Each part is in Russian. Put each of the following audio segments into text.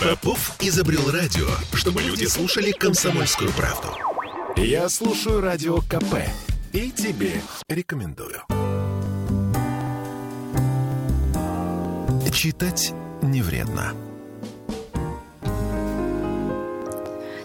Попов изобрел радио, чтобы люди слушали комсомольскую правду. Я слушаю радио КП и тебе рекомендую. Читать не вредно.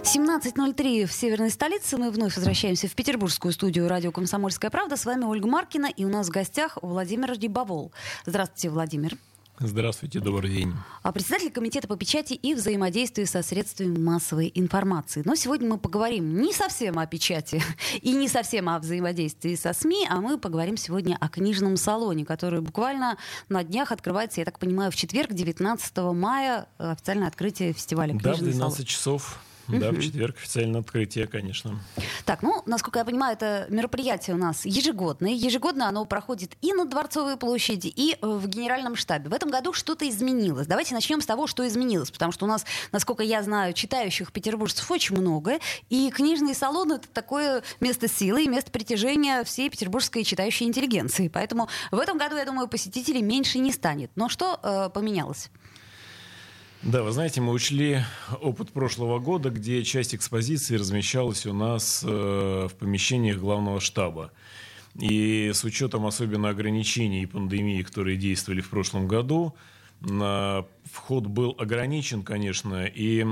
17.03 в северной столице. Мы вновь возвращаемся в петербургскую студию радио «Комсомольская правда». С вами Ольга Маркина, и у нас в гостях Владимир Дебовол. Здравствуйте, Владимир. Здравствуйте, добрый день. А председатель Комитета по печати и взаимодействию со средствами массовой информации. Но сегодня мы поговорим не совсем о печати и не совсем о взаимодействии со СМИ, а мы поговорим сегодня о книжном салоне, который буквально на днях открывается, я так понимаю, в четверг, 19 мая, официальное открытие фестиваля «Книжный да, в 12 салон. часов да, в четверг официальное открытие, конечно. Так, ну, насколько я понимаю, это мероприятие у нас ежегодное. Ежегодно оно проходит и на Дворцовой площади, и э, в Генеральном штабе. В этом году что-то изменилось. Давайте начнем с того, что изменилось. Потому что у нас, насколько я знаю, читающих петербуржцев очень много. И книжный салон — это такое место силы и место притяжения всей петербургской читающей интеллигенции. Поэтому в этом году, я думаю, посетителей меньше не станет. Но что э, поменялось? Да, вы знаете, мы учли опыт прошлого года, где часть экспозиции размещалась у нас э, в помещениях главного штаба. И с учетом особенно ограничений и пандемии, которые действовали в прошлом году, вход был ограничен, конечно, и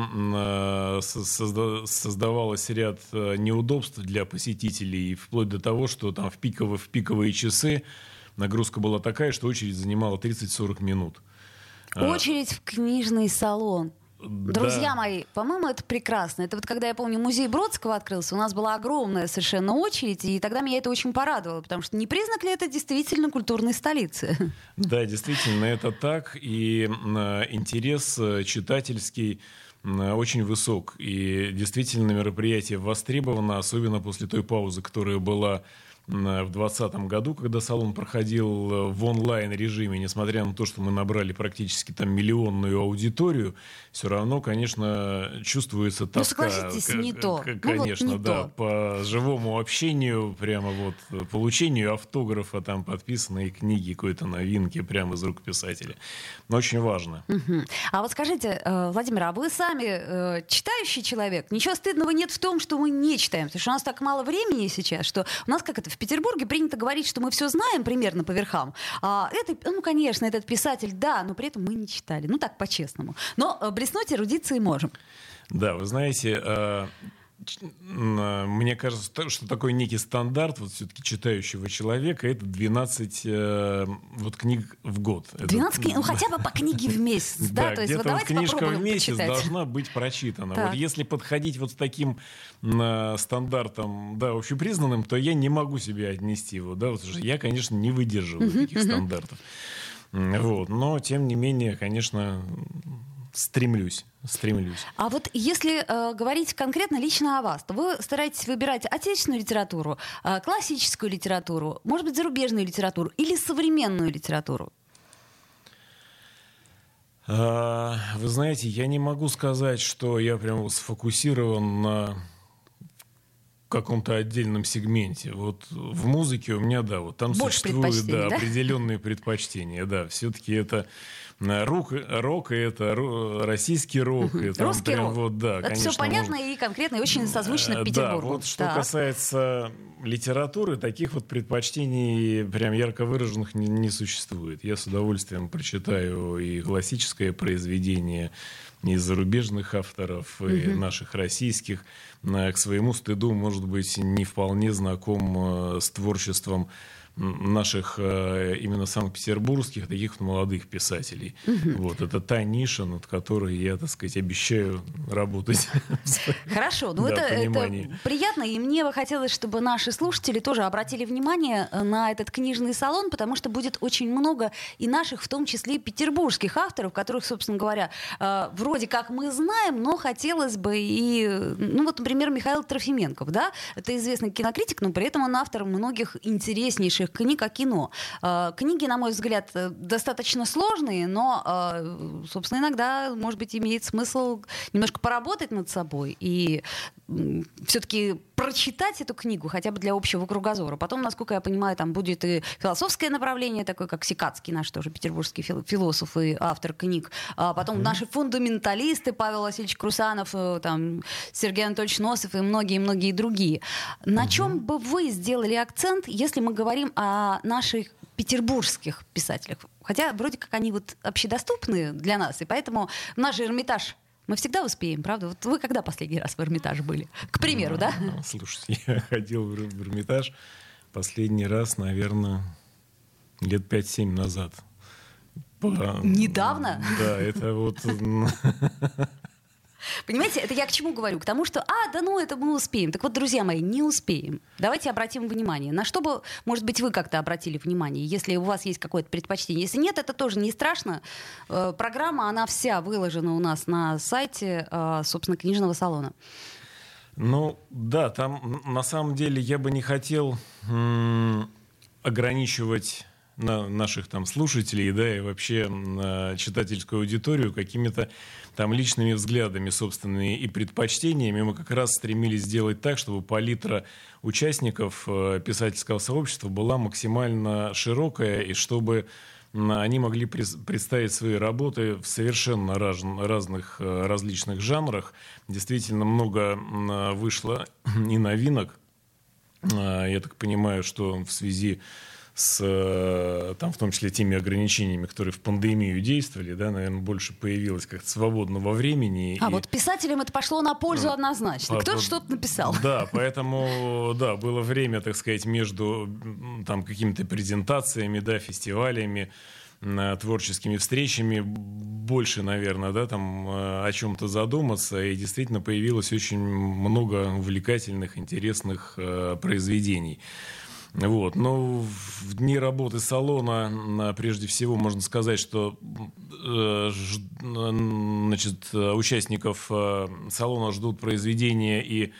создавалось ряд э, неудобств для посетителей, вплоть до того, что там в пиковые, в пиковые часы нагрузка была такая, что очередь занимала 30-40 минут. А. Очередь в книжный салон. Друзья да. мои, по-моему, это прекрасно. Это вот когда я помню, музей Бродского открылся, у нас была огромная совершенно очередь, и тогда меня это очень порадовало, потому что не признак ли это действительно культурной столицы? Да, действительно, это так, и интерес э, читательский очень высок, и действительно мероприятие востребовано, особенно после той паузы, которая была в 2020 году, когда салон проходил э, в онлайн-режиме, несмотря на то, что мы набрали практически там миллионную аудиторию, все равно, конечно, чувствуется ну, тоска. Ну, согласитесь, не то. Конечно, ну, вот не да. То. По живому общению, прямо вот э, получению автографа, там подписанные книги, какой-то новинки прямо из рук писателя. Но очень важно. Угу. А вот скажите, э, Владимир, а вы сами читающий человек? Ничего стыдного нет в том, что мы не читаем, потому что у нас так мало времени сейчас, что у нас как это в Петербурге принято говорить, что мы все знаем примерно по верхам. А это, ну, конечно, этот писатель, да, но при этом мы не читали. Ну, так, по-честному. Но э, блеснуть эрудицией можем. Да, вы знаете, э, мне кажется, что такой некий стандарт вот все-таки читающего человека это 12 э, вот книг в год. 12 книг, ну хотя бы по книге в месяц, да? да то есть вот давайте книжка в месяц почитать. должна быть прочитана. Так. Вот если подходить вот с таким э, стандартом, да, общепризнанным, то я не могу себя отнести его, да, что я, конечно, не выдерживаю таких стандартов. Вот, но тем не менее, конечно, стремлюсь стремлюсь. А вот если э, говорить конкретно лично о вас, то вы стараетесь выбирать отечественную литературу, э, классическую литературу, может быть, зарубежную литературу или современную литературу? А, вы знаете, я не могу сказать, что я прям сфокусирован на каком-то отдельном сегменте. Вот в музыке у меня, да, вот там Больше существуют да, да? определенные предпочтения. Да, все-таки это рок, рок и это российский рок. И там Русский прям рок. Вот, да, это конечно, все понятно можно... и конкретно, и очень созвучно да, Петербургу. Вот что так. касается литературы, таких вот предпочтений прям ярко выраженных не, не существует. Я с удовольствием прочитаю и классическое произведение, и зарубежных авторов, и наших российских. К своему стыду, может быть, не вполне знаком э, с творчеством наших э, именно санкт-петербургских таких молодых писателей. Угу. Вот это та ниша, над которой я, так сказать, обещаю работать. Хорошо, ну это, это приятно, и мне бы хотелось, чтобы наши слушатели тоже обратили внимание э, на этот книжный салон, потому что будет очень много и наших, в том числе петербургских авторов, которых, собственно говоря, э, вроде как мы знаем, но хотелось бы и, ну вот, например, Михаил Трофименков, да, это известный кинокритик, но при этом он автор многих интереснейших больших книг о кино. Э, книги, на мой взгляд, э, достаточно сложные, но, э, собственно, иногда, может быть, имеет смысл немножко поработать над собой и все-таки прочитать эту книгу хотя бы для общего кругозора. Потом, насколько я понимаю, там будет и философское направление, такое как Сикацкий, наш тоже петербургский философ и автор книг. А потом mm-hmm. наши фундаменталисты, Павел Васильевич Крусанов, там, Сергей Анатольевич Носов и многие-многие другие. На mm-hmm. чем бы вы сделали акцент, если мы говорим о наших петербургских писателях? Хотя вроде как они вот общедоступны для нас, и поэтому наш Эрмитаж мы всегда успеем, правда? Вот вы когда последний раз в Эрмитаж были? К примеру, да? Ну, слушайте, я ходил в Эрмитаж последний раз, наверное, лет 5-7 назад. Недавно? Да, это вот... Понимаете, это я к чему говорю? К тому, что, а, да ну, это мы успеем. Так вот, друзья мои, не успеем. Давайте обратим внимание. На что бы, может быть, вы как-то обратили внимание, если у вас есть какое-то предпочтение. Если нет, это тоже не страшно. Э, программа, она вся выложена у нас на сайте, э, собственно, книжного салона. Ну, да, там на самом деле я бы не хотел ограничивать на наших там слушателей, да, и вообще на читательскую аудиторию какими-то там личными взглядами собственными и предпочтениями. Мы как раз стремились сделать так, чтобы палитра участников э, писательского сообщества была максимально широкая, и чтобы они могли представить свои работы в совершенно раз, разных э, различных жанрах. Действительно много вышло и новинок. Э, я так понимаю, что в связи э, там, в том числе теми ограничениями, которые в пандемию действовали, да, наверное, больше появилось как-то свободного времени. А и... вот писателям это пошло на пользу ну, однозначно. Кто-то что-то написал. Да, поэтому, да, было время, так сказать, между там какими-то презентациями, да, фестивалями, творческими встречами больше, наверное, да, там э, о чем-то задуматься, и действительно появилось очень много увлекательных, интересных э, произведений. Вот. Но в дни работы салона, прежде всего, можно сказать, что э, значит, участников э, салона ждут произведения и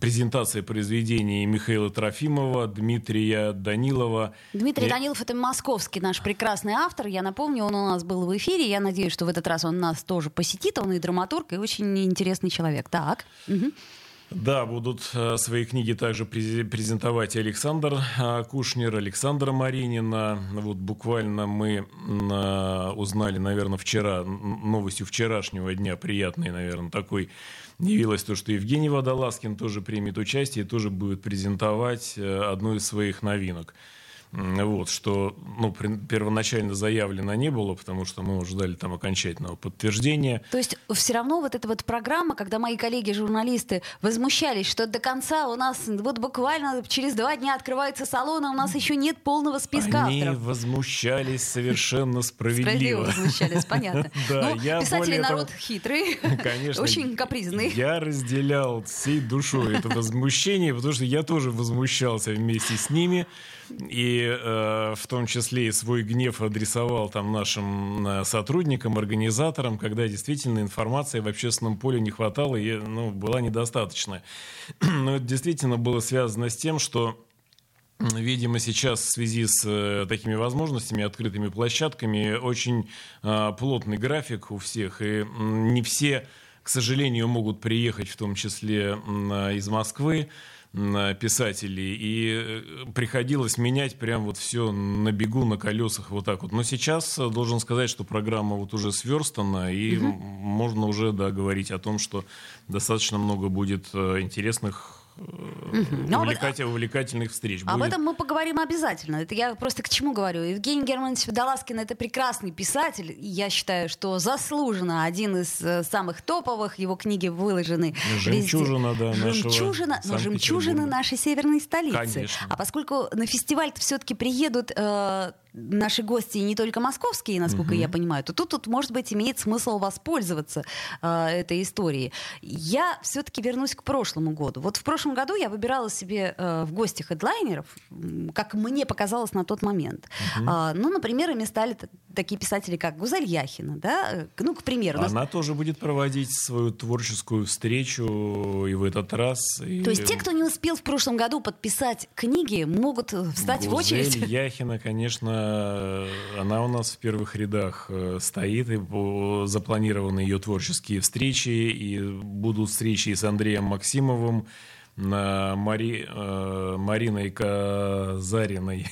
презентации произведений Михаила Трофимова, Дмитрия Данилова. Дмитрий и... Данилов — это московский наш прекрасный автор. Я напомню, он у нас был в эфире. Я надеюсь, что в этот раз он нас тоже посетит. Он и драматург, и очень интересный человек. Так. Угу. Да, будут э, свои книги также презентовать Александр э, Кушнер, Александра Маринина. Вот буквально мы узнали, наверное, вчера, новостью вчерашнего дня, приятной, наверное, такой, явилось то, что Евгений Водолазкин тоже примет участие и тоже будет презентовать э, одну из своих новинок. Вот, что ну, первоначально заявлено не было, потому что мы ждали там окончательного подтверждения. То есть все равно вот эта вот программа, когда мои коллеги-журналисты возмущались, что до конца у нас вот буквально через два дня открывается салон, а у нас еще нет полного списка Они авторов. возмущались совершенно справедливо. Справедливо возмущались, понятно. Да, ну, писатели народ хитрый, очень капризный. Я разделял всей душой это возмущение, потому что я тоже возмущался вместе с ними. И э, в том числе и свой гнев адресовал там нашим э, сотрудникам, организаторам, когда действительно информации в общественном поле не хватало и ну, была недостаточная. Но это действительно было связано с тем, что Видимо, сейчас в связи с э, такими возможностями, открытыми площадками, очень э, плотный график у всех, и не все, к сожалению, могут приехать, в том числе э, из Москвы писателей, и э, приходилось менять прям вот все на бегу, на колесах, вот так вот. Но сейчас э, должен сказать, что программа вот уже сверстана, и угу. можно уже, да, говорить о том, что достаточно много будет э, Увлекатель, увлекательных встреч. Об будет. этом мы поговорим обязательно. Это я просто к чему говорю. Евгений Германович Водолазкин — это прекрасный писатель. Я считаю, что заслуженно один из э, самых топовых. Его книги выложены Жемчужина, везде. да, жемчужина, но жемчужина нашей северной столицы. Конечно. А поскольку на фестиваль все-таки приедут э, наши гости не только московские, насколько угу. я понимаю, то тут, тут, может быть, имеет смысл воспользоваться э, этой историей. Я все-таки вернусь к прошлому году. Вот в прошлом году я выбирала себе э, в гости хедлайнеров, как мне показалось на тот момент. Угу. Э, ну, например, ими стали такие писатели, как Гузаль Яхина, да, ну, к примеру. Она нас... тоже будет проводить свою творческую встречу и в этот раз. И... То есть те, кто не успел в прошлом году подписать книги, могут встать Гузель в очередь? Яхина, конечно, Она, у нас в первых рядах э, стоит, и запланированы ее творческие встречи, и будут встречи и с Андреем Максимовым, Мари, э, Мариной Казариной.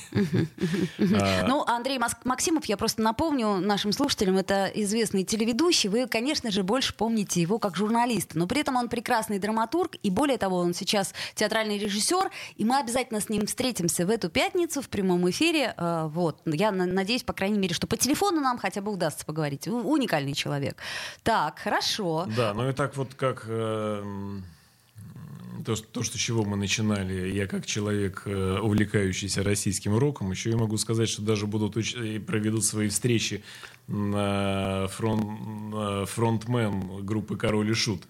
А, ну, Андрей Максимов, я просто напомню нашим слушателям, это известный телеведущий. Вы, конечно же, больше помните его как журналиста. Но при этом он прекрасный драматург, и более того, он сейчас театральный режиссер, и мы обязательно с ним встретимся в эту пятницу в прямом эфире. Э, вот. Я надеюсь, по крайней мере, что по телефону нам хотя бы удастся поговорить. Уникальный человек. Так, хорошо. Да, ну и так вот как э, то, то, что с чего мы начинали, я как человек, э, увлекающийся российским роком, еще и могу сказать, что даже будут уч- проведут свои встречи на фронт, фронтмен группы «Король и Шут».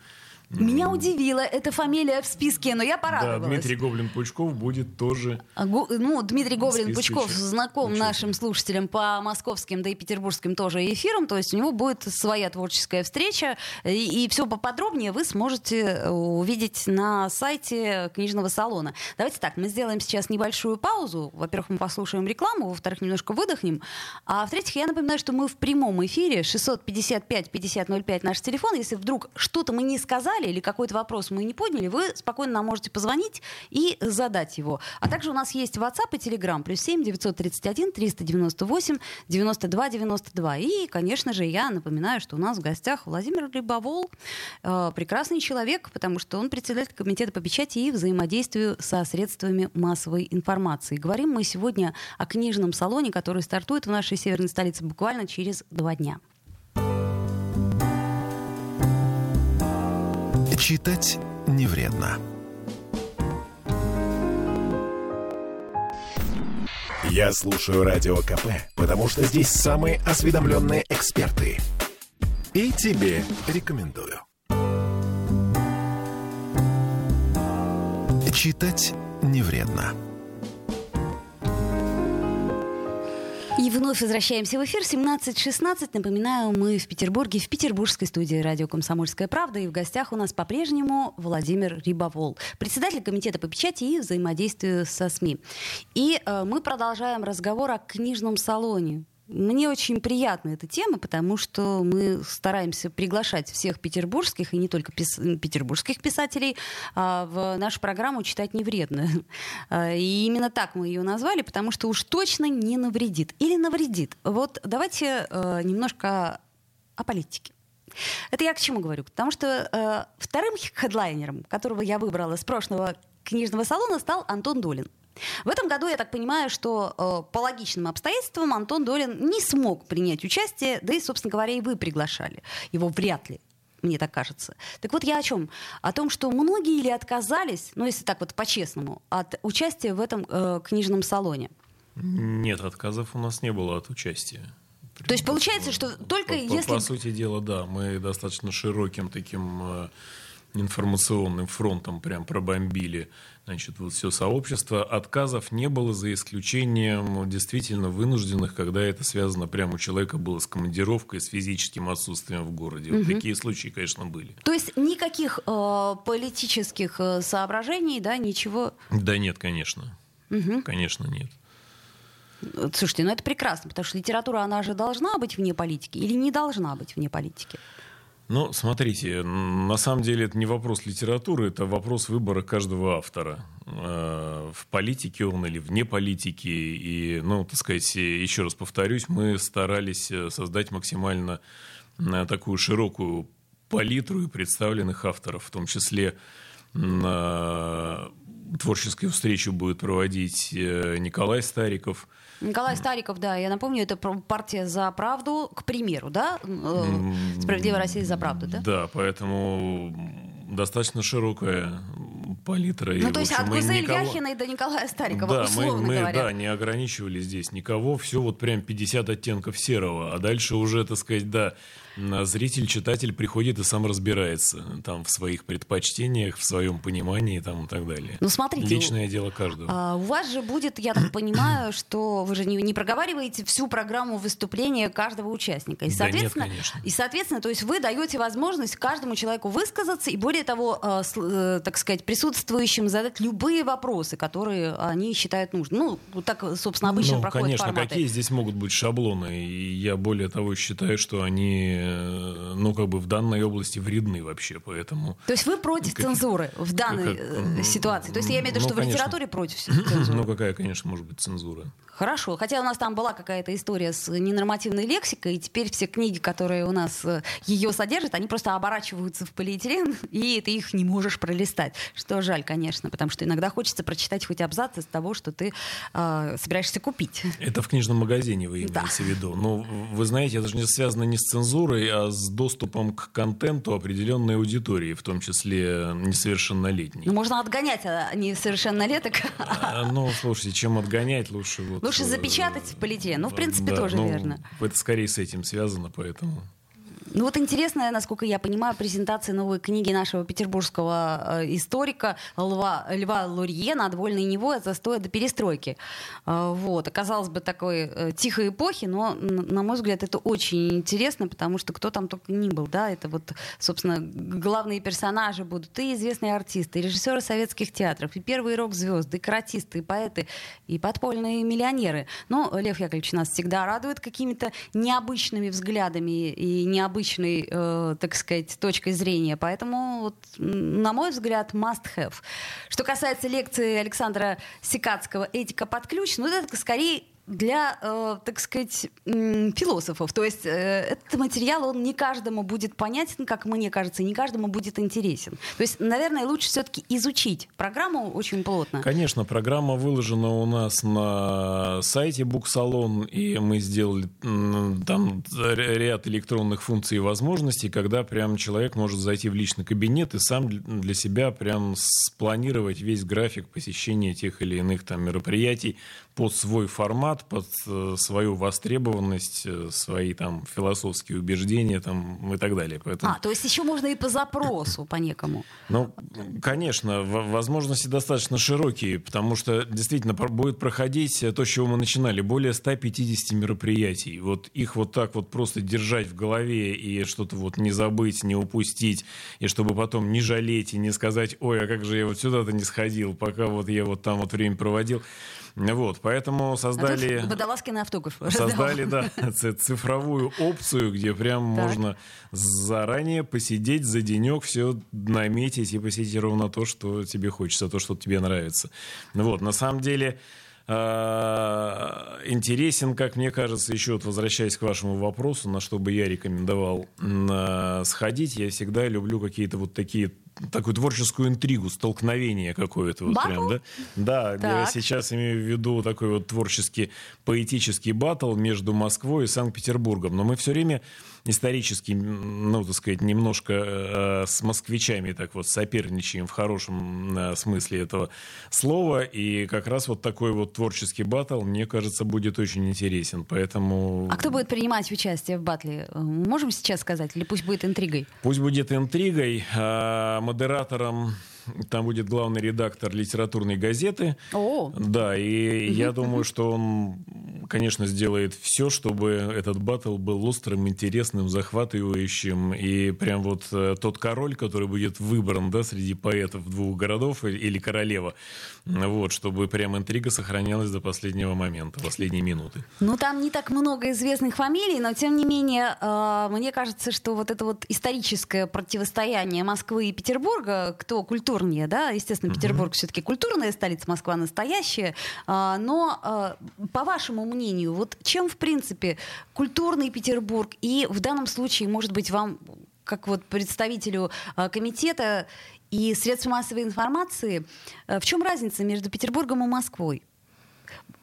Меня удивила эта фамилия в списке, но я порадовалась. Да, Дмитрий Гоблин-Пучков будет тоже... А, ну, Дмитрий Гоблин-Пучков знаком нашим слушателям по московским, да и петербургским тоже эфирам, то есть у него будет своя творческая встреча, и, и все поподробнее вы сможете увидеть на сайте книжного салона. Давайте так, мы сделаем сейчас небольшую паузу. Во-первых, мы послушаем рекламу, во-вторых, немножко выдохнем, а в-третьих, я напоминаю, что мы в прямом эфире 655-5005 наш телефон. Если вдруг что-то мы не сказали, сказали или какой-то вопрос мы не поняли, вы спокойно нам можете позвонить и задать его. А также у нас есть WhatsApp и Telegram, плюс 7 931 398 92 92. И, конечно же, я напоминаю, что у нас в гостях Владимир Рябовол, э, прекрасный человек, потому что он председатель комитета по печати и взаимодействию со средствами массовой информации. Говорим мы сегодня о книжном салоне, который стартует в нашей северной столице буквально через два дня. Читать не вредно. Я слушаю Радио КП, потому что здесь самые осведомленные эксперты. И тебе рекомендую. Читать не вредно. И вновь возвращаемся в эфир. 17.16. Напоминаю, мы в Петербурге, в петербургской студии радио «Комсомольская правда». И в гостях у нас по-прежнему Владимир Рибовол, председатель комитета по печати и взаимодействию со СМИ. И э, мы продолжаем разговор о книжном салоне. Мне очень приятна эта тема, потому что мы стараемся приглашать всех петербургских и не только пис петербургских писателей а, в нашу программу «Читать не вредно». А, и именно так мы ее назвали, потому что уж точно не навредит. Или навредит. Вот давайте а, немножко о политике. Это я к чему говорю? Потому что э, вторым хедлайнером, которого я выбрала с прошлого книжного салона, стал Антон Долин. В этом году, я так понимаю, что э, по логичным обстоятельствам Антон Долин не смог принять участие, да и, собственно говоря, и вы приглашали. Его вряд ли мне так кажется. Так вот я о чем? О том, что многие или отказались, ну если так вот по-честному, от участия в этом э, книжном салоне. Нет, отказов у нас не было от участия. То есть получается, что только по, если... По, по сути дела, да, мы достаточно широким таким э, информационным фронтом прям пробомбили значит, вот все сообщество. Отказов не было, за исключением действительно вынужденных, когда это связано прямо у человека было с командировкой, с физическим отсутствием в городе. Угу. Вот такие случаи, конечно, были. То есть никаких э, политических э, соображений, да, ничего? Да нет, конечно. Угу. Конечно, нет. Слушайте, ну это прекрасно, потому что литература, она же должна быть вне политики или не должна быть вне политики? Ну, смотрите, на самом деле это не вопрос литературы, это вопрос выбора каждого автора. Э, в политике он или вне политики. И, ну, так сказать, еще раз повторюсь, мы старались э, создать максимально э, такую широкую палитру и представленных авторов, в том числе творческую встречу будет проводить Николай Стариков – Николай Стариков, да, я напомню, это партия за правду, к примеру, да? Справедливая Россия за правду, да? Да, поэтому достаточно широкая палитра. Ну, и, то есть от Гузель никого... Яхиной до Николая Старикова, да, условно мы, мы, говоря. Да, не ограничивали здесь никого, все вот прям 50 оттенков серого, а дальше уже, так сказать, да, зритель, читатель приходит и сам разбирается там в своих предпочтениях, в своем понимании там, и так далее. Ну, смотрите. Личное дело каждого. А, у вас же будет, я так понимаю, что вы же не, не проговариваете всю программу выступления каждого участника. И, соответственно, да нет, конечно. И, соответственно, то есть вы даете возможность каждому человеку высказаться, и более того, э, э, так сказать, присутствовать присутствующим задать любые вопросы, которые они считают нужным. Ну, так, собственно, обычно ну, проходят конечно, форматы. какие здесь могут быть шаблоны? И я более того считаю, что они, э, ну, как бы в данной области вредны вообще, поэтому... То есть вы против как... цензуры в данной как... ситуации? То есть я имею в виду, ну, что конечно. в литературе против цензуры? Ну, какая, конечно, может быть цензура? Хорошо. Хотя у нас там была какая-то история с ненормативной лексикой, и теперь все книги, которые у нас э, ее содержат, они просто оборачиваются в полиэтилен, и ты их не можешь пролистать. Что жаль, конечно, потому что иногда хочется прочитать хоть абзац из того, что ты э, собираешься купить. Это в книжном магазине вы имеете да. в виду. Но ну, вы знаете, это же не связано не с цензурой, а с доступом к контенту определенной аудитории, в том числе несовершеннолетней. Ну, можно отгонять а несовершеннолеток. А, ну, слушайте, чем отгонять, лучше вот Лучше запечатать в полиэтилен. Ну, в принципе, да, тоже ну, верно. Это скорее с этим связано, поэтому... Ну вот интересная, насколько я понимаю, презентация новой книги нашего петербургского э, историка Льва, Льва Лурье «Над вольной Невой от застоя до перестройки». Э, вот. Оказалось бы, такой э, тихой эпохи, но, на мой взгляд, это очень интересно, потому что кто там только ни был, да, это вот, собственно, главные персонажи будут и известные артисты, и режиссеры советских театров, и первые рок-звезды, и каратисты, и поэты, и подпольные миллионеры. Но Лев Яковлевич нас всегда радует какими-то необычными взглядами и необычными необычной, э, так сказать, точкой зрения. Поэтому, вот, на мой взгляд, must have. Что касается лекции Александра Сикацкого «Этика под ключ», ну, это скорее для, э, так сказать, философов. То есть э, этот материал, он не каждому будет понятен, как мне кажется, не каждому будет интересен. То есть, наверное, лучше все-таки изучить программу очень плотно. Конечно, программа выложена у нас на сайте Буксалон, и мы сделали там ряд электронных функций и возможностей, когда прям человек может зайти в личный кабинет и сам для себя прям спланировать весь график посещения тех или иных там мероприятий под свой формат, под э, свою востребованность, э, свои там философские убеждения там, и так далее. Поэтому... А, то есть еще можно и по запросу, по некому. Ну, конечно, возможности достаточно широкие, потому что действительно будет проходить то, с чего мы начинали, более 150 мероприятий. Вот их вот так вот просто держать в голове и что-то вот не забыть, не упустить, и чтобы потом не жалеть и не сказать, ой, а как же я вот сюда-то не сходил, пока вот я вот там вот время проводил. Вот, поэтому создали... А Водолазкин автограф. Создали, да, цифровую опцию, где прям можно заранее посидеть за денек, все наметить и посетить ровно то, что тебе хочется, то, что тебе нравится. Вот, на самом деле а, интересен, как мне кажется, еще вот возвращаясь к вашему вопросу, на что бы я рекомендовал сходить, я всегда люблю какие-то вот такие такую творческую интригу, столкновение какое-то. Вот прям, да, да так. я сейчас имею в виду такой вот творческий, поэтический батл между Москвой и Санкт-Петербургом. Но мы все время исторически, ну, так сказать, немножко э, с москвичами так вот соперничаем в хорошем э, смысле этого слова. И как раз вот такой вот творческий батл, мне кажется, будет очень интересен. Поэтому... А кто будет принимать участие в батле? Можем сейчас сказать? Или пусть будет интригой? Пусть будет интригой. Э, модератором там будет главный редактор литературной газеты. О. Да, и я думаю, что он, конечно, сделает все, чтобы этот батл был острым, интересным, захватывающим. И прям вот э, тот король, который будет выбран да, среди поэтов двух городов или королева, вот, чтобы прям интрига сохранялась до последнего момента, последней минуты. Ну, там не так много известных фамилий, но тем не менее, э, мне кажется, что вот это вот историческое противостояние Москвы и Петербурга, кто культурнее, да, естественно, Петербург uh-huh. все-таки культурная столица, Москва настоящая, э, но э, по вашему мнению, вот чем, в принципе, культурный Петербург и в данном случае, может быть, вам как вот представителю э, комитета и средств массовой информации. В чем разница между Петербургом и Москвой?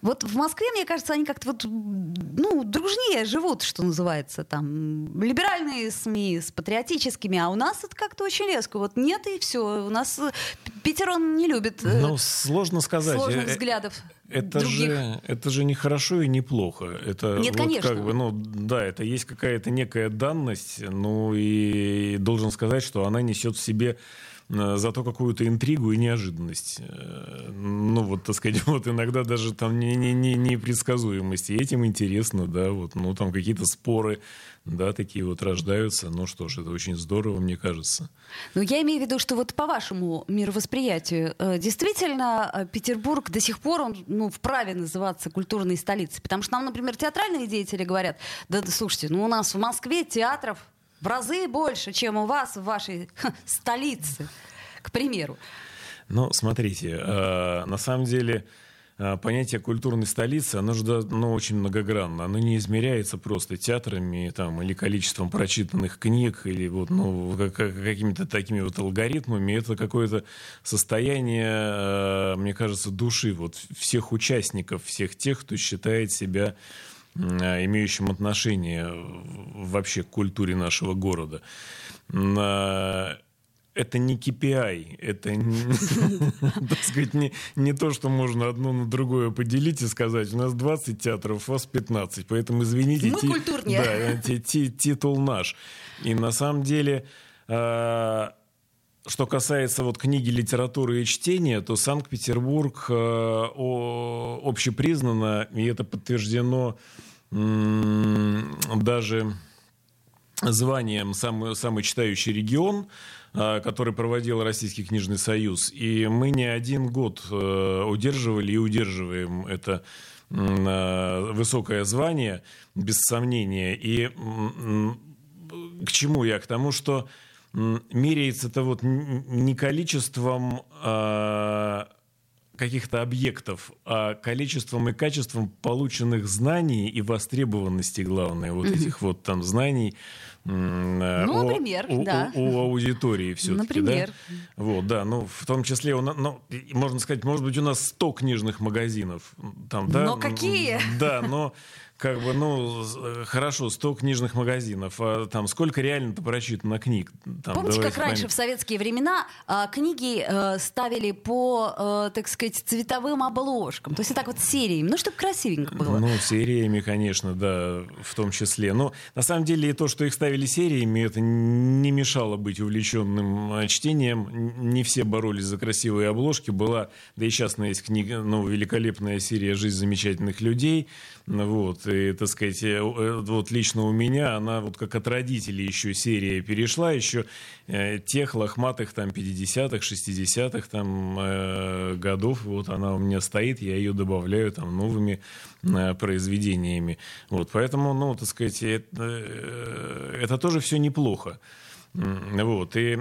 Вот в Москве, мне кажется, они как-то вот, ну, дружнее живут, что называется, там, либеральные СМИ с патриотическими, а у нас это как-то очень резко. Вот нет и все. У нас э, Питер, он не любит ну, сложно сказать. сложных взглядов. Это же, это же не хорошо и не плохо. Это Нет, вот конечно. Как бы, ну, да, это есть какая-то некая данность, ну и должен сказать, что она несет в себе зато какую-то интригу и неожиданность. Ну, вот, так сказать, вот иногда даже там не, не, не, непредсказуемость. И этим интересно, да, вот, ну, там какие-то споры, да, такие вот рождаются. Ну что ж, это очень здорово, мне кажется. Ну, я имею в виду, что вот по вашему мировосприятию, э, действительно, э, Петербург до сих пор, он, ну, вправе называться культурной столицей. Потому что нам, например, театральные деятели говорят, да слушайте, ну, у нас в Москве театров в разы больше, чем у вас в вашей столице, к примеру. Ну, смотрите, э, на самом деле а, понятие культурной столицы, оно же ну, очень многогранно. Оно не измеряется просто театрами там, или количеством прочитанных книг, или вот, ну, какими-то такими вот алгоритмами. Это какое-то состояние, а, мне кажется, души вот всех участников, всех тех, кто считает себя имеющим отношение вообще к культуре нашего города это не KPI, это не, так сказать, не, не то, что можно одно на другое поделить и сказать, у нас 20 театров, у вас 15, поэтому извините, Мы ти, культурнее. Да, ти, ти, титул наш. И на самом деле, э, что касается вот книги, литературы и чтения, то Санкт-Петербург э, общепризнанно, и это подтверждено э, даже званием самый, самый читающий регион, а, который проводил Российский книжный союз. И мы не один год э, удерживали и удерживаем это высокое звание, без сомнения. И к чему я? К тому, что меряется это вот не количеством а, каких-то объектов, а количеством и качеством полученных знаний и востребованности, главное, вот этих вот там знаний Э, ну, о, например, у, да. У, у аудитории все-таки, Например. Да? Вот, да, ну, в том числе, ну, можно сказать, может быть, у нас 100 книжных магазинов. Там, да? Но какие? Да, но как бы, ну, э, хорошо, 100 книжных магазинов, а там сколько реально-то прочитано книг? Там, Помните, как раньше память. в советские времена а, книги а, ставили по, а, так сказать, цветовым обложкам, то есть так вот сериями, ну, чтобы красивенько было. Ну, сериями, конечно, да, в том числе. Но на самом деле то, что их ставили сериями, это не мешало быть увлеченным чтением. Не все боролись за красивые обложки. Была, да и сейчас есть книга, ну, великолепная серия «Жизнь замечательных людей», вот, и, так сказать, э, э, вот лично у меня она вот как от родителей еще серия перешла, еще э, тех лохматых там 50-х, 60-х там годов, вот она у меня стоит, я ее добавляю там новыми произведениями. Вот, поэтому, ну, так сказать, это, это тоже все неплохо. Вот, и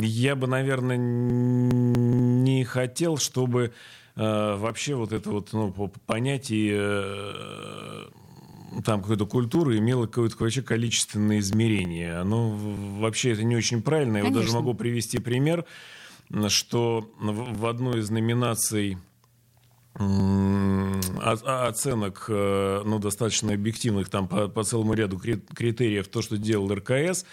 я бы, наверное, не хотел, чтобы Э, вообще вот это вот ну, понятие э, там какой-то культуры имело какое-то вообще количественное измерение. Оно вообще это не очень правильно. Я вот даже могу привести пример, что в одной из номинаций оценок, э, ну, достаточно объективных, там по, по целому ряду критериев, то, что делал РКС,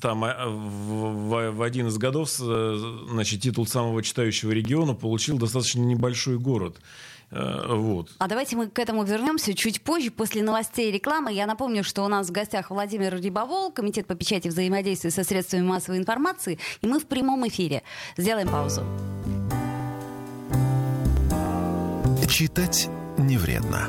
там а, в, в один из годов значит, титул самого читающего региона получил достаточно небольшой город. Э, вот. А давайте мы к этому вернемся чуть позже, после новостей и рекламы. Я напомню, что у нас в гостях Владимир Рибовол, Комитет по печати взаимодействия со средствами массовой информации, и мы в прямом эфире. Сделаем паузу. Читать не вредно.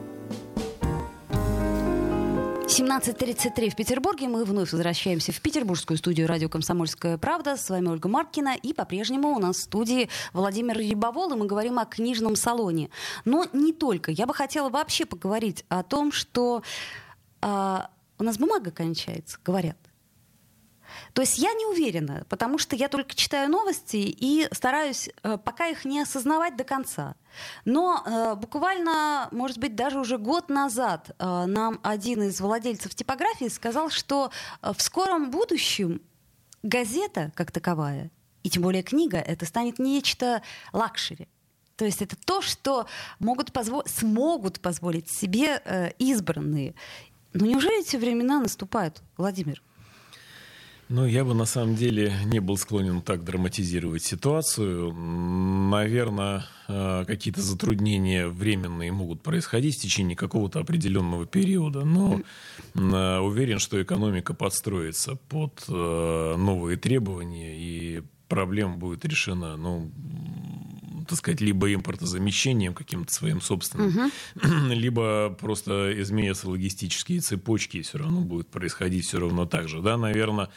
17.33 в Петербурге. Мы вновь возвращаемся в петербургскую студию радио «Комсомольская правда». С вами Ольга Маркина. И по-прежнему у нас в студии Владимир Рябовол. И мы говорим о книжном салоне. Но не только. Я бы хотела вообще поговорить о том, что а, у нас бумага кончается, говорят. То есть я не уверена, потому что я только читаю новости и стараюсь э, пока их не осознавать до конца. Но э, буквально, может быть, даже уже год назад э, нам один из владельцев типографии сказал, что э, в скором будущем газета как таковая, и тем более книга, это станет нечто luxury. То есть это то, что могут позво- смогут позволить себе э, избранные Ну неужели эти времена наступают, Владимир? Ну, я бы на самом деле не был склонен так драматизировать ситуацию. Наверное, э, какие-то затруднения временные могут происходить в течение какого-то определенного периода, но э, уверен, что экономика подстроится под э, новые требования и проблема будет решена. Ну, так сказать, либо импортозамещением каким-то своим собственным, угу. либо просто изменятся логистические цепочки, и все равно будет происходить все равно так же. Да, наверное,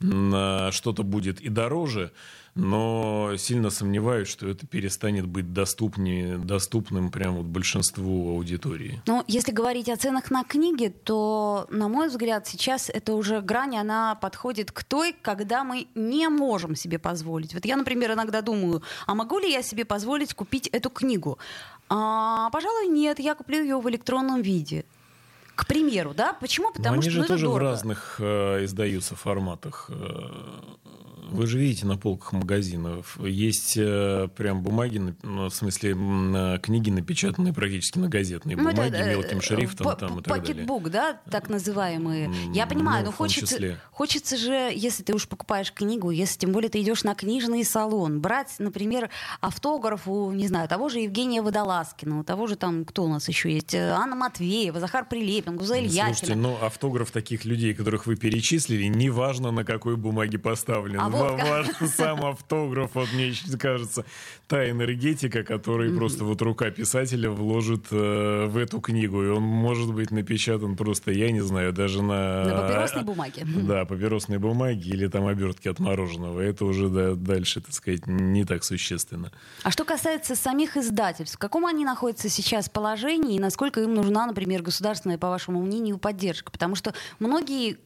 что-то будет и дороже, но сильно сомневаюсь, что это перестанет быть доступнее, доступным прям вот большинству аудитории. Ну, если говорить о ценах на книги, то, на мой взгляд, сейчас это уже грань, она подходит к той, когда мы не можем себе позволить. Вот я, например, иногда думаю, а могу ли я себе позволить купить эту книгу? А, пожалуй, нет, я куплю ее в электронном виде. К примеру, да? Почему? Потому Но что они же ну, тоже в разных э, издаются форматах. Э, вы же видите на полках магазинов, есть э, прям бумаги, ну, в смысле э, книги, напечатанные практически на газетной ну, бумаге, это, мелким шрифтом там и так далее. Пакетбук, да, так называемые. Я понимаю, ну, но хочется, хочется же, если ты уж покупаешь книгу, если тем более ты идешь на книжный салон, брать, например, автограф у, не знаю, того же Евгения Водолазкина, у того же там, кто у нас еще есть, э, Анна Матвеева, Захар Прилепин, Гузель Слушайте, Яхина. ну автограф таких людей, которых вы перечислили, неважно на какой бумаге поставлен. А важен сам автограф, вот мне кажется, та энергетика, которую просто вот рука писателя вложит э, в эту книгу. И он может быть напечатан просто, я не знаю, даже на... На папиросной бумаге. Да, папиросной бумаге или там обертки от мороженого. Это уже да, дальше, так сказать, не так существенно. А что касается самих издательств, в каком они находятся сейчас положении и насколько им нужна, например, государственная, по вашему мнению, поддержка? Потому что многие,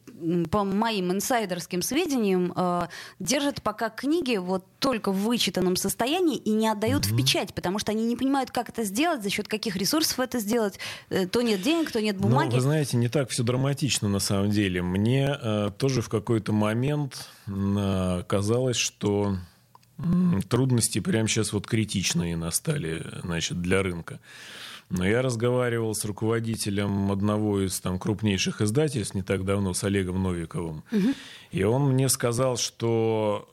по моим инсайдерским сведениям, э, держат пока книги вот только в вычитанном состоянии и не отдают угу. в печать, потому что они не понимают, как это сделать, за счет каких ресурсов это сделать. Э, то нет денег, то нет бумаги. Ну, вы знаете, не так все драматично на самом деле. Мне э, тоже в какой-то момент э, казалось, что трудности прямо сейчас вот критичные настали значит, для рынка. Но я разговаривал с руководителем одного из там, крупнейших издательств не так давно, с Олегом Новиковым. Угу. И он мне сказал, что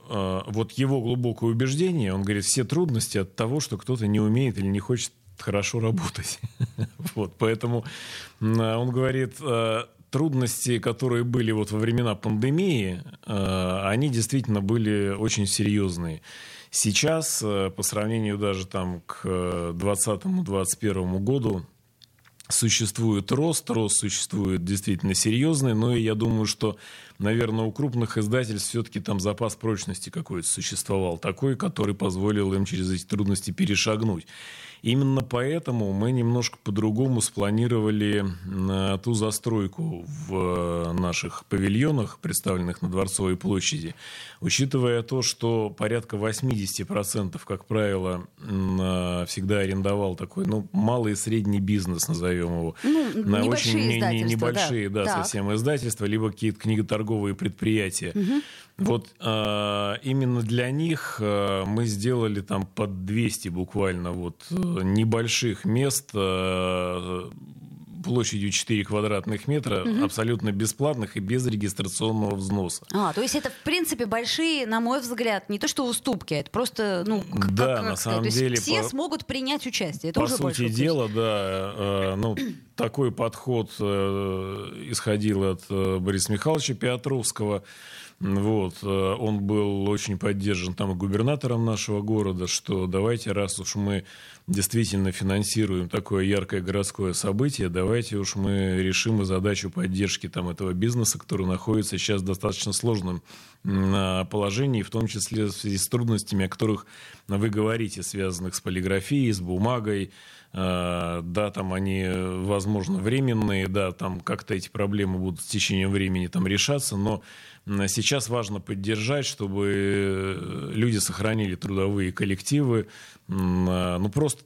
э, вот его глубокое убеждение, он говорит, все трудности от того, что кто-то не умеет или не хочет хорошо работать. вот, поэтому он говорит, э, трудности, которые были вот во времена пандемии, э, они действительно были очень серьезные. Сейчас, э, по сравнению даже там к 2020-2021 году, существует рост, рост существует действительно серьезный, но я думаю, что, наверное, у крупных издательств все-таки там запас прочности какой-то существовал, такой, который позволил им через эти трудности перешагнуть. Именно поэтому мы немножко по-другому спланировали э, ту застройку в э, наших павильонах, представленных на Дворцовой площади, учитывая то, что порядка 80%, как правило, э, всегда арендовал такой ну, малый и средний бизнес, назовем его. Ну, на очень не, не, небольшие, да, да совсем издательства, либо какие-то книготорговые предприятия. Угу. Вот э, именно для них э, мы сделали там под 200 буквально вот э, небольших мест э, площадью 4 квадратных метра, угу. абсолютно бесплатных и без регистрационного взноса. А, то есть это, в принципе, большие, на мой взгляд, не то что уступки, это просто, ну, как, да, как, на самом сказать, деле, все по, смогут принять участие. Это по уже сути дела, да, э, ну, такой подход э, исходил от э, Бориса Михайловича Петровского. Вот, э, он был очень поддержан там губернатором нашего города, что давайте, раз уж мы действительно финансируем такое яркое городское событие, давайте уж мы решим и задачу поддержки там этого бизнеса, который находится сейчас в достаточно сложном положении, в том числе в связи с трудностями, о которых вы говорите, связанных с полиграфией, с бумагой, да, там они, возможно, временные, да, там как-то эти проблемы будут с течением времени там решаться, но Сейчас важно поддержать, чтобы э, люди сохранили трудовые коллективы. Ну, просто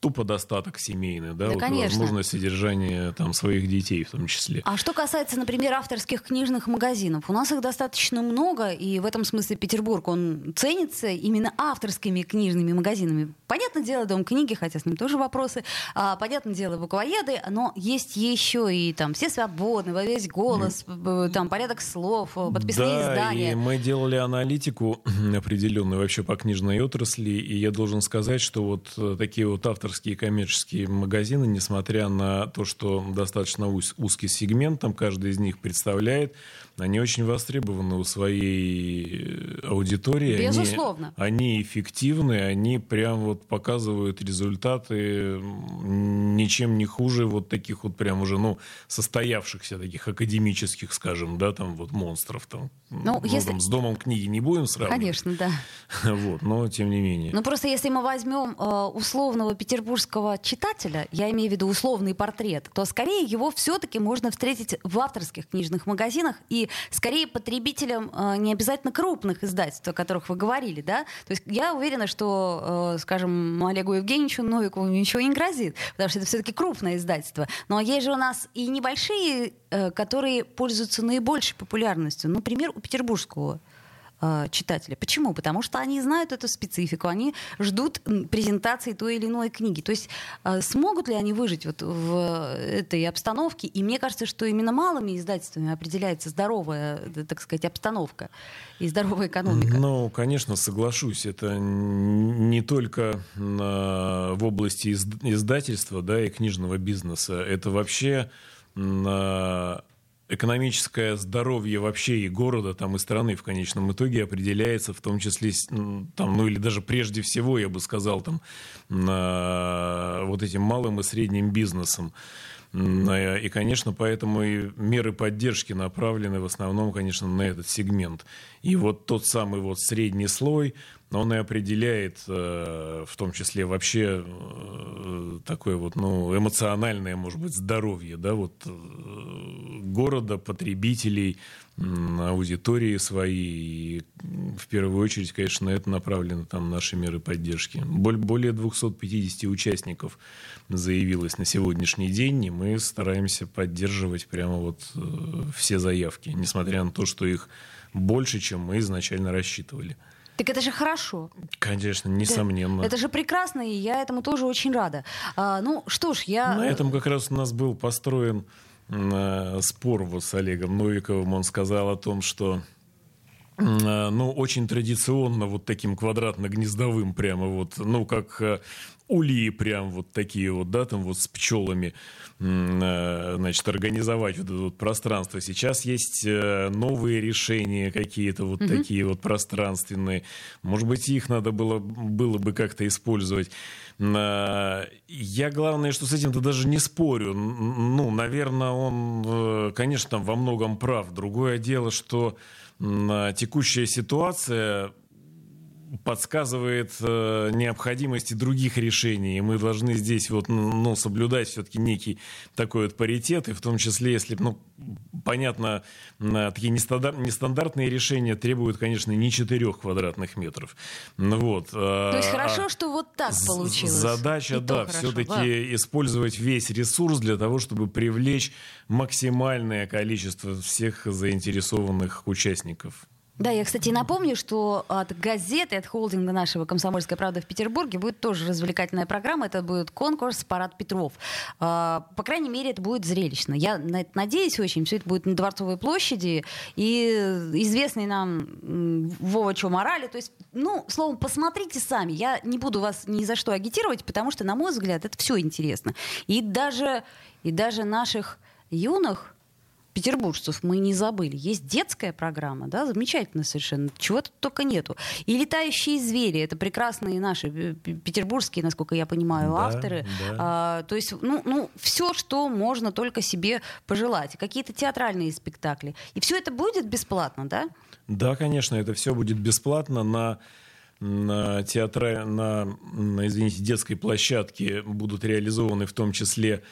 тупо достаток семейный, да, да вот конечно. возможность содержания там своих детей в том числе. А что касается, например, авторских книжных магазинов, у нас их достаточно много, и в этом смысле Петербург, он ценится именно авторскими книжными магазинами. Понятное дело, Дом книги, хотя с ним тоже вопросы, а, понятное дело, буквоеды, но есть еще и там «Все свободны», «Во весь голос», там «Порядок слов», подписные да, издания. и мы делали аналитику определенную вообще по книжной отрасли, и я должен сказать, что вот э, такие вот авторские авторские коммерческие магазины, несмотря на то, что достаточно узкий сегмент там каждый из них представляет, они очень востребованы у своей э, аудитории. Безусловно. Они, они эффективны, они прям вот показывают результаты ничем не хуже вот таких вот прям уже, ну, состоявшихся таких академических, скажем, да, там вот монстров там. Ну, ну если... там, с домом книги не будем сравнивать. Конечно, да. Вот, но тем не менее. Ну, просто если мы возьмем э, условного петербургского читателя, я имею в виду условный портрет, то скорее его все-таки можно встретить в авторских книжных магазинах и скорее потребителям э, не обязательно крупных издательств, о которых вы говорили, да? То есть я уверена, что, э, скажем, Олегу Евгеньевичу Новикову ничего не грозит, потому что это все-таки крупное издательство. Но есть же у нас и небольшие, э, которые пользуются наибольшей популярностью. Например, у петербургского э, читателя. Почему? Потому что они знают эту специфику, они ждут презентации той или иной книги. То есть э, смогут ли они выжить вот в этой обстановке? И мне кажется, что именно малыми издательствами определяется здоровая, э, так сказать, обстановка и здоровая экономика. Ну, конечно, соглашусь. Это не только в области издательства да, и книжного бизнеса. Это вообще экономическое здоровье вообще и города, там, и страны в конечном итоге определяется в том числе, там, ну или даже прежде всего, я бы сказал, там, вот этим малым и средним бизнесом. И, конечно, поэтому и меры поддержки направлены в основном, конечно, на этот сегмент. И вот тот самый вот средний слой, он и определяет, э, в том числе вообще э, такое вот, ну, эмоциональное, может быть, здоровье, да, вот э, города, потребителей, аудитории своей. И в первую очередь, конечно, на это направлены там наши меры поддержки. Более 250 участников заявилось на сегодняшний день, и мы стараемся поддерживать прямо вот все заявки, несмотря на то, что их больше, чем мы изначально рассчитывали. Так это же хорошо. Конечно, несомненно. Это, это же прекрасно, и я этому тоже очень рада. А, ну что ж, я... На этом как раз у нас был построен э, спор вот с Олегом Новиковым. Он сказал о том, что э, ну, очень традиционно вот таким квадратно-гнездовым прямо вот, ну, как э, ульи прям вот такие вот, да, там вот с пчелами, э, значит, организовать вот это вот пространство. Сейчас есть э, новые решения какие-то вот mm-hmm. такие вот пространственные. Может быть, их надо было, было бы как-то использовать. Э, я, главное, что с этим-то даже не спорю. Ну, наверное, он, конечно, там во многом прав. Другое дело, что текущая ситуация подсказывает э, необходимости других решений. И мы должны здесь вот, ну, ну, соблюдать все-таки некий такой вот паритет, и в том числе, если, ну, понятно, такие нестандар- нестандартные решения требуют, конечно, не 4 квадратных метров. Ну, вот. То есть а, хорошо, что вот так получилось. Задача, и да, все-таки да. использовать весь ресурс для того, чтобы привлечь максимальное количество всех заинтересованных участников. Да, я, кстати, напомню, что от газеты, от холдинга нашего «Комсомольская правда» в Петербурге будет тоже развлекательная программа. Это будет конкурс «Парад Петров». А, по крайней мере, это будет зрелищно. Я надеюсь очень. Все это будет на Дворцовой площади. И известный нам Вова Чо Морали. То есть, ну, словом, посмотрите сами. Я не буду вас ни за что агитировать, потому что, на мой взгляд, это все интересно. И даже, и даже наших юных петербуржцев мы не забыли. Есть детская программа, да, замечательно совершенно, чего тут только нету. И «Летающие звери» — это прекрасные наши э, петербургские, насколько я понимаю, да, авторы. Да. А, то есть, ну, ну, все, что можно только себе пожелать. Какие-то театральные спектакли. И все это будет бесплатно, да? Да, конечно, это все будет бесплатно на на театре, на, на, извините, детской площадке будут реализованы в том числе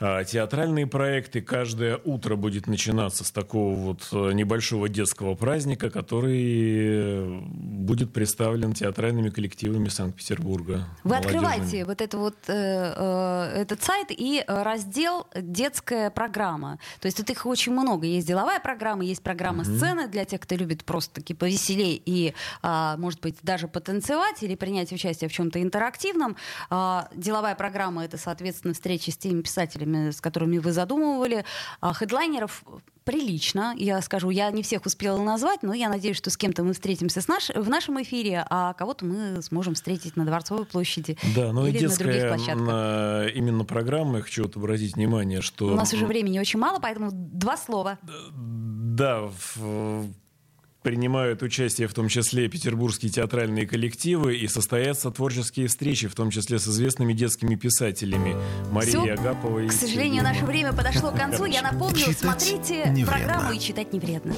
театральные проекты каждое утро будет начинаться с такого вот э, небольшого детского праздника, который будет представлен театральными коллективами Санкт-Петербурга. Вы открываете вот, это вот э, э, этот сайт и раздел «Детская программа». То есть тут их очень много. Есть деловая программа, есть программа угу. сцены для тех, кто любит просто таки повеселее и, э, может быть, даже потанцевать или принять участие в чем-то интерактивном. Э, деловая программа — это, соответственно, встречи с теми писателями, которыми, с которыми вы задумывали. А хедлайнеров прилично, я скажу. Я не всех успела назвать, но я надеюсь, что с кем-то мы встретимся с наш, в нашем эфире, а кого-то мы сможем встретить на Дворцовой площади да, но или и детская, на других площадках. На, именно программа, я хочу вот обратить внимание, что... У нас уже времени очень мало, поэтому два слова. Да, в, принимают участие в том числе петербургские театральные коллективы и состоятся творческие встречи, в том числе с известными детскими писателями Марией Агаповой. К сожалению, наше время подошло к концу. Я напомню, смотрите программу и читать не вредно.